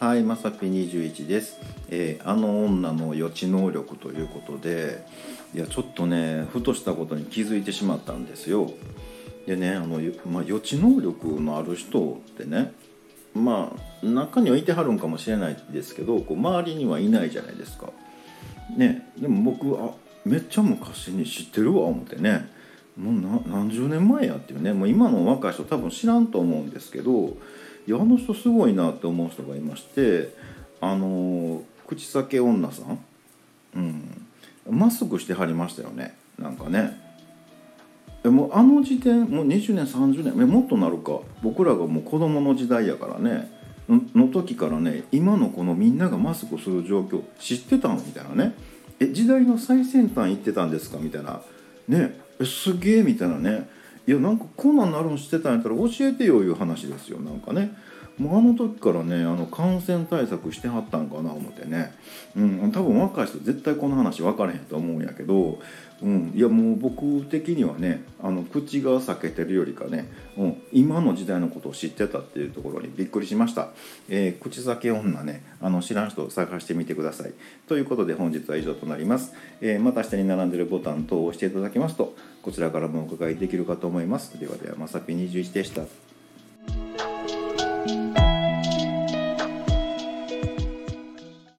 はいまさぴ21です、えーあの女の予知能力ということでいやちょっとねふとしたことに気づいてしまったんですよ。でねあの、まあ、予知能力のある人ってねまあ中にはいてはるんかもしれないですけどこう周りにはいないじゃないですか。ねでも僕あめっちゃ昔に知ってるわ思ってね。もう何十年前やっていうね。もう今の若い人多分知らんと思うんですけどいやあの人すごいなって思う人がいましてあの口裂け女さん？うん。マスクしてはりましたよね。なんかね。えもあの時点もう20年30年もっとなるか。僕らがもう子供の時代やからね。の時からね今のこのみんながマスクする状況知ってたのみたいなね。え時代の最先端行ってたんですか？みたいな。ね。えすげえみたいなね。いやなんかこんなんなるの知ってたんやったら教えてよいう話ですよなんかね。もうあの時からねあの感染対策してはったんかな思ってね、うん、多分若い人絶対この話分からへんと思うんやけど、うん、いやもう僕的にはねあの口が裂けてるよりかね、うん、今の時代のことを知ってたっていうところにびっくりしました、えー口裂け女ねあの知らん人を探してみてください。ということで本日は以上となります、えーまた下に並んでるボタン等を押していただきますとこちらからもお伺いできるかと思います。ではではまさぴ21でした。